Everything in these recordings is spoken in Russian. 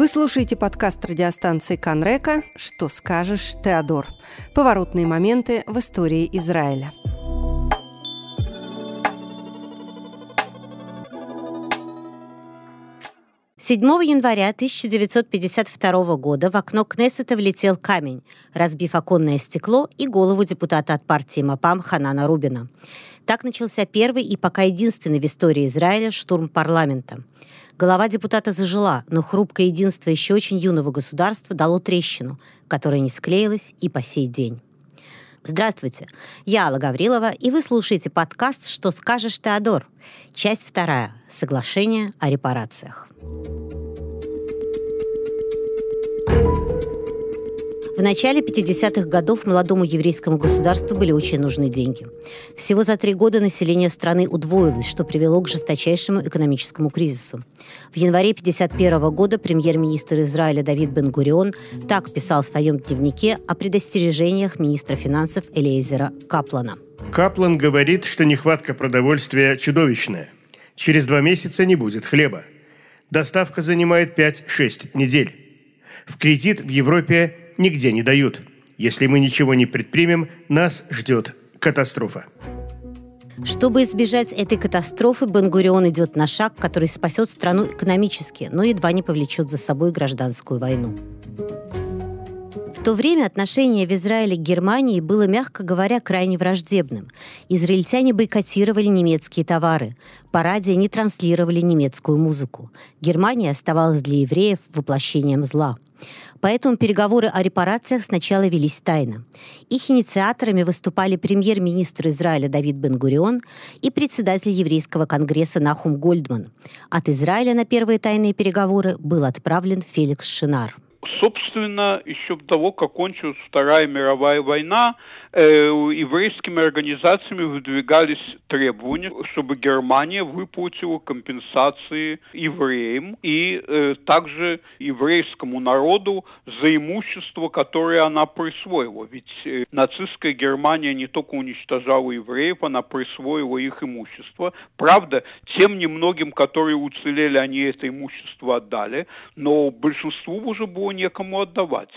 Вы слушаете подкаст радиостанции Канрека «Что скажешь, Теодор?» Поворотные моменты в истории Израиля. Седьмого января 1952 года в окно Кнессета влетел камень, разбив оконное стекло и голову депутата от партии МАПАМ Ханана Рубина. Так начался первый и пока единственный в истории Израиля штурм парламента – Голова депутата зажила, но хрупкое единство еще очень юного государства дало трещину, которая не склеилась и по сей день. Здравствуйте, я Алла Гаврилова, и вы слушаете подкаст «Что скажешь, Теодор?» Часть вторая. Соглашение о репарациях. В начале 50-х годов молодому еврейскому государству были очень нужны деньги. Всего за три года население страны удвоилось, что привело к жесточайшему экономическому кризису. В январе 1951 года премьер-министр Израиля Давид Бен-Гурион так писал в своем дневнике о предостережениях министра финансов Элейзера Каплана. Каплан говорит, что нехватка продовольствия чудовищная. Через два месяца не будет хлеба. Доставка занимает 5-6 недель. В кредит в Европе нигде не дают. Если мы ничего не предпримем, нас ждет катастрофа. Чтобы избежать этой катастрофы, Бенгурион идет на шаг, который спасет страну экономически, но едва не повлечет за собой гражданскую войну. В то время отношение в Израиле к Германии было, мягко говоря, крайне враждебным. Израильтяне бойкотировали немецкие товары, по радио не транслировали немецкую музыку. Германия оставалась для евреев воплощением зла – Поэтому переговоры о репарациях сначала велись тайно. Их инициаторами выступали премьер-министр Израиля Давид Бен-Гурион и председатель еврейского конгресса Нахум Гольдман. От Израиля на первые тайные переговоры был отправлен Феликс Шинар. Собственно, еще до того, как кончилась Вторая мировая война, еврейскими организациями выдвигались требования, чтобы Германия выплатила компенсации евреям и э, также еврейскому народу за имущество, которое она присвоила. Ведь э, нацистская Германия не только уничтожала евреев, она присвоила их имущество. Правда, тем немногим, которые уцелели, они это имущество отдали, но большинству уже было некому отдавать.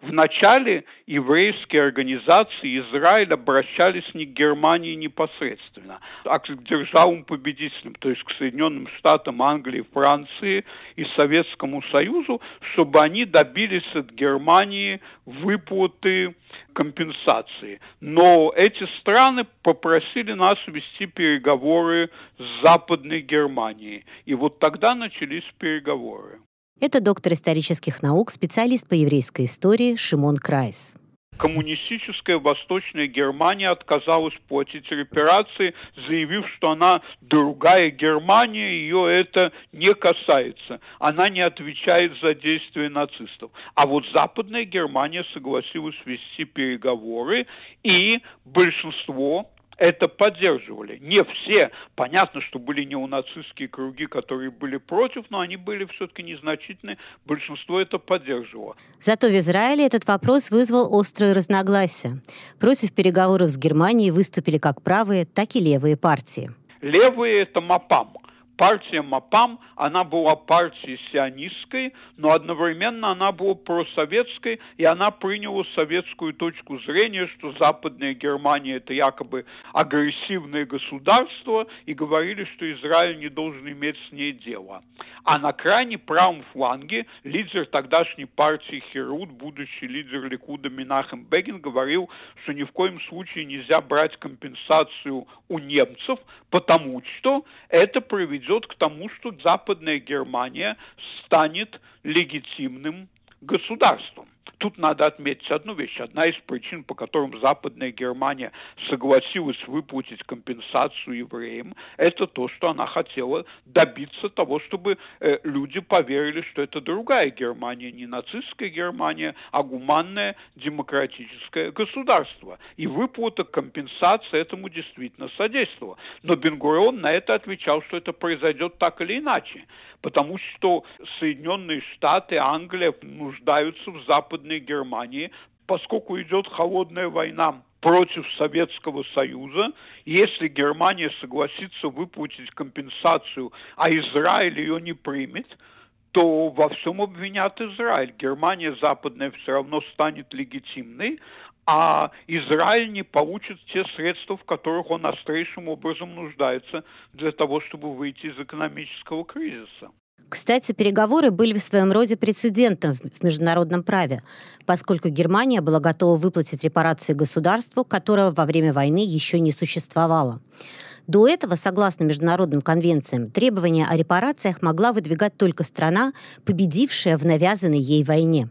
Вначале еврейские организации Израиля обращались не к Германии непосредственно, а к державам победителям, то есть к Соединенным Штатам, Англии, Франции и Советскому Союзу, чтобы они добились от Германии выплаты компенсации. Но эти страны попросили нас вести переговоры с Западной Германией. И вот тогда начались переговоры. Это доктор исторических наук, специалист по еврейской истории Шимон Крайс коммунистическая Восточная Германия отказалась платить репарации, заявив, что она другая Германия, ее это не касается. Она не отвечает за действия нацистов. А вот Западная Германия согласилась вести переговоры, и большинство это поддерживали. Не все. Понятно, что были неонацистские круги, которые были против, но они были все-таки незначительны. Большинство это поддерживало. Зато в Израиле этот вопрос вызвал острые разногласия. Против переговоров с Германией выступили как правые, так и левые партии. Левые – это МАПАМ – партия МАПАМ, она была партией сионистской, но одновременно она была просоветской, и она приняла советскую точку зрения, что Западная Германия это якобы агрессивное государство, и говорили, что Израиль не должен иметь с ней дело. А на крайне правом фланге лидер тогдашней партии Херут, будущий лидер Ликуда Минахем Бегин, говорил, что ни в коем случае нельзя брать компенсацию у немцев, потому что это приведет приведет к тому, что Западная Германия станет легитимным государством. Тут надо отметить одну вещь. Одна из причин, по которым Западная Германия согласилась выплатить компенсацию евреям, это то, что она хотела добиться того, чтобы э, люди поверили, что это другая Германия, не нацистская Германия, а гуманное демократическое государство. И выплата компенсации этому действительно содействовала. Но Бенгурион на это отвечал, что это произойдет так или иначе потому что Соединенные Штаты, Англия нуждаются в Западной Германии, поскольку идет холодная война против Советского Союза. Если Германия согласится выплатить компенсацию, а Израиль ее не примет, то во всем обвинят Израиль. Германия западная все равно станет легитимной, а Израиль не получит те средства, в которых он острейшим образом нуждается для того, чтобы выйти из экономического кризиса. Кстати, переговоры были в своем роде прецедентом в международном праве, поскольку Германия была готова выплатить репарации государству, которого во время войны еще не существовало. До этого, согласно международным конвенциям, требования о репарациях могла выдвигать только страна, победившая в навязанной ей войне.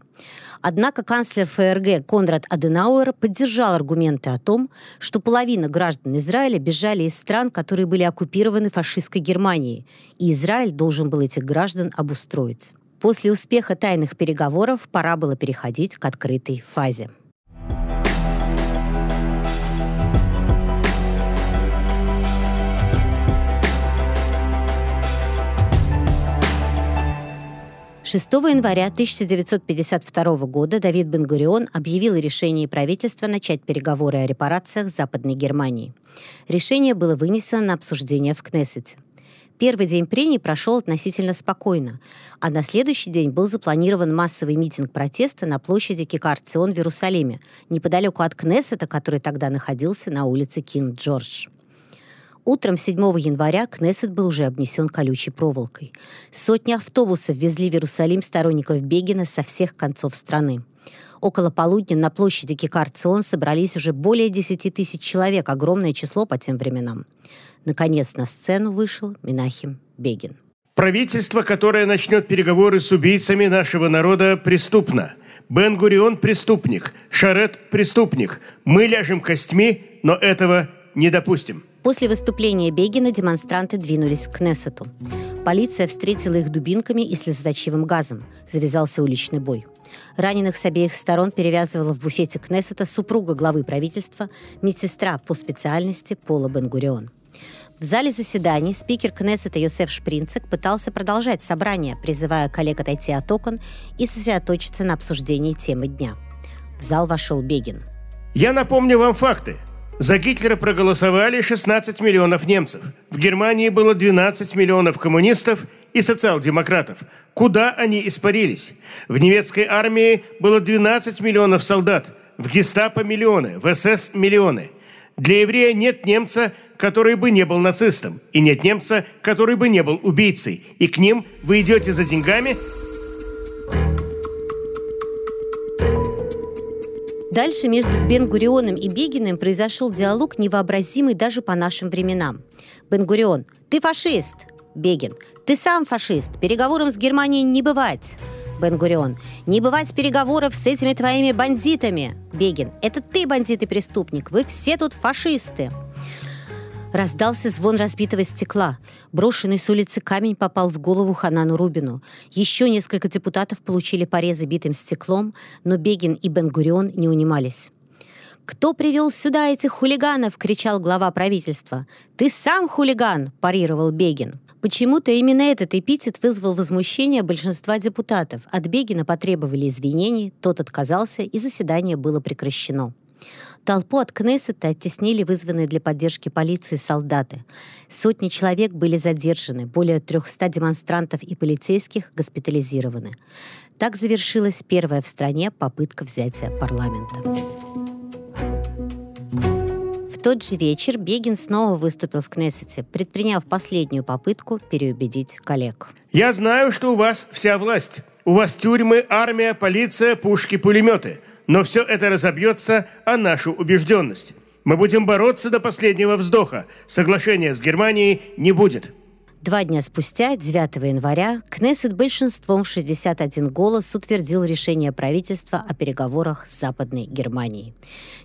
Однако канцлер ФРГ Конрад Аденауэр поддержал аргументы о том, что половина граждан Израиля бежали из стран, которые были оккупированы фашистской Германией, и Израиль должен был этих граждан обустроить. После успеха тайных переговоров пора было переходить к открытой фазе. 6 января 1952 года Давид Бен-Гурион объявил о решении правительства начать переговоры о репарациях Западной Германии. Решение было вынесено на обсуждение в Кнессете. Первый день прений прошел относительно спокойно, а на следующий день был запланирован массовый митинг протеста на площади Кикар-Цион в Иерусалиме, неподалеку от Кнессета, который тогда находился на улице Кинг-Джордж. Утром 7 января Кнессет был уже обнесен колючей проволокой. Сотни автобусов везли в Иерусалим сторонников Бегина со всех концов страны. Около полудня на площади Кикар-Цион собрались уже более 10 тысяч человек, огромное число по тем временам. Наконец на сцену вышел Минахим Бегин. Правительство, которое начнет переговоры с убийцами нашего народа, преступно. Бен-Гурион – преступник, Шарет – преступник. Мы ляжем костьми, но этого не допустим. После выступления Бегина демонстранты двинулись к Кнессету. Полиция встретила их дубинками и слезоточивым газом. Завязался уличный бой. Раненых с обеих сторон перевязывала в буфете Кнессета супруга главы правительства, медсестра по специальности Пола Бенгурион. В зале заседаний спикер Кнессета Йосеф Шпринцек пытался продолжать собрание, призывая коллег отойти от окон и сосредоточиться на обсуждении темы дня. В зал вошел Бегин. «Я напомню вам факты. За Гитлера проголосовали 16 миллионов немцев. В Германии было 12 миллионов коммунистов и социал-демократов. Куда они испарились? В немецкой армии было 12 миллионов солдат, в гестапо миллионы, в СС миллионы. Для еврея нет немца, который бы не был нацистом, и нет немца, который бы не был убийцей. И к ним вы идете за деньгами, Дальше между Бен-Гурионом и Бегиным произошел диалог, невообразимый даже по нашим временам. Бен-Гурион, ты фашист. Бегин, ты сам фашист. Переговорам с Германией не бывать. Бен-Гурион, не бывать переговоров с этими твоими бандитами. Бегин, это ты бандит и преступник. Вы все тут фашисты. Раздался звон разбитого стекла. Брошенный с улицы камень попал в голову Ханану Рубину. Еще несколько депутатов получили порезы битым стеклом, но Бегин и Бенгурион не унимались. «Кто привел сюда этих хулиганов?» — кричал глава правительства. «Ты сам хулиган!» — парировал Бегин. Почему-то именно этот эпитет вызвал возмущение большинства депутатов. От Бегина потребовали извинений, тот отказался, и заседание было прекращено. Толпу от Кнессета оттеснили вызванные для поддержки полиции солдаты. Сотни человек были задержаны, более 300 демонстрантов и полицейских госпитализированы. Так завершилась первая в стране попытка взятия парламента. В тот же вечер Бегин снова выступил в Кнессете, предприняв последнюю попытку переубедить коллег. «Я знаю, что у вас вся власть. У вас тюрьмы, армия, полиция, пушки, пулеметы. Но все это разобьется о нашу убежденность. Мы будем бороться до последнего вздоха. Соглашения с Германией не будет. Два дня спустя, 9 января, Кнессет большинством 61 голос утвердил решение правительства о переговорах с Западной Германией.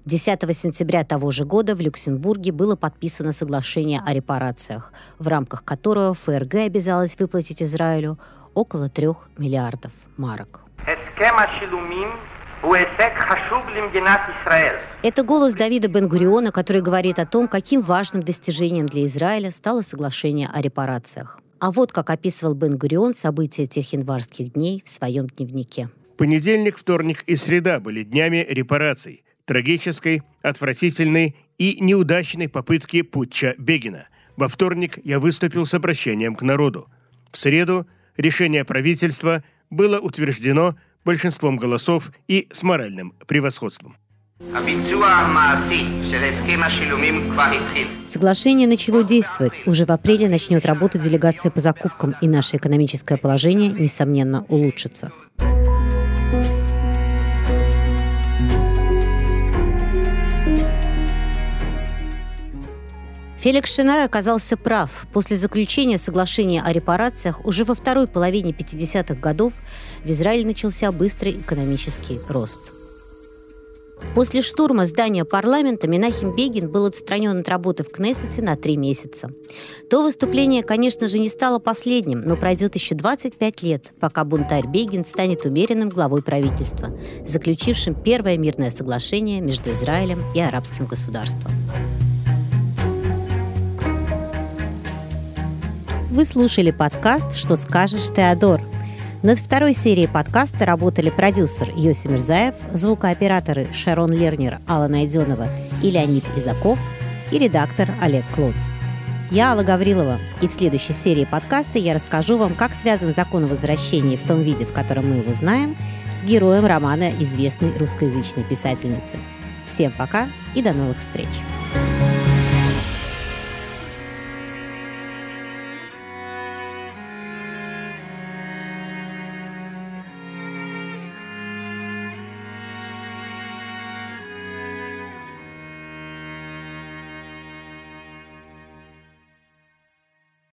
10 сентября того же года в Люксембурге было подписано соглашение о репарациях, в рамках которого ФРГ обязалась выплатить Израилю около 3 миллиардов марок. Это голос Давида Бен-Гуриона, который говорит о том, каким важным достижением для Израиля стало соглашение о репарациях. А вот как описывал Бен-Гурион события тех январских дней в своем дневнике. Понедельник, вторник и среда были днями репараций, трагической, отвратительной и неудачной попытки путча Бегина. Во вторник я выступил с обращением к народу. В среду решение правительства было утверждено большинством голосов и с моральным превосходством. Соглашение начало действовать. Уже в апреле начнет работать делегация по закупкам, и наше экономическое положение, несомненно, улучшится. Феликс Шинар оказался прав. После заключения соглашения о репарациях уже во второй половине 50-х годов в Израиле начался быстрый экономический рост. После штурма здания парламента Минахим Бегин был отстранен от работы в Кнессете на три месяца. То выступление, конечно же, не стало последним, но пройдет еще 25 лет, пока бунтарь Бегин станет умеренным главой правительства, заключившим первое мирное соглашение между Израилем и арабским государством. Вы слушали подкаст «Что скажешь, Теодор?». Над второй серией подкаста работали продюсер Йоси Мирзаев, звукооператоры Шарон Лернер, Алла Найденова и Леонид Изаков и редактор Олег Клоц. Я Алла Гаврилова, и в следующей серии подкаста я расскажу вам, как связан закон о возвращении в том виде, в котором мы его знаем, с героем романа известной русскоязычной писательницы. Всем пока и до новых встреч!